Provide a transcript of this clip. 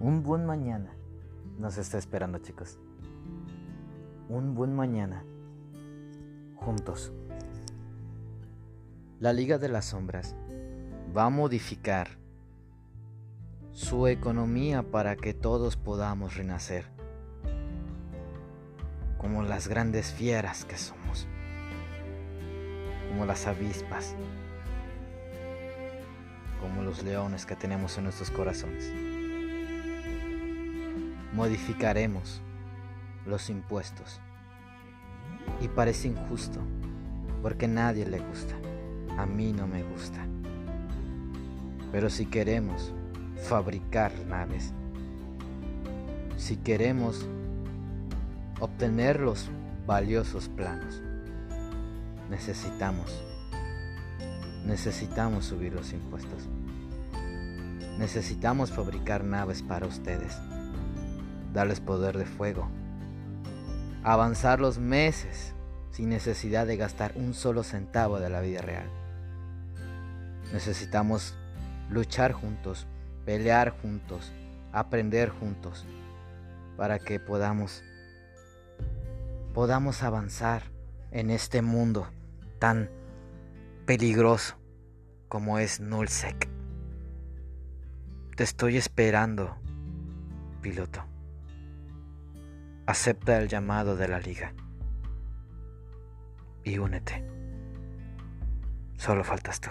Un buen mañana nos está esperando, chicos. Un buen mañana. Juntos. La Liga de las Sombras va a modificar su economía para que todos podamos renacer como las grandes fieras que somos, como las avispas, como los leones que tenemos en nuestros corazones modificaremos los impuestos. Y parece injusto, porque a nadie le gusta. A mí no me gusta. Pero si queremos fabricar naves, si queremos obtener los valiosos planos, necesitamos, necesitamos subir los impuestos. Necesitamos fabricar naves para ustedes darles poder de fuego, avanzar los meses sin necesidad de gastar un solo centavo de la vida real. Necesitamos luchar juntos, pelear juntos, aprender juntos, para que podamos podamos avanzar en este mundo tan peligroso como es Nullsec. Te estoy esperando, piloto. Acepta el llamado de la liga y únete. Solo faltas tú.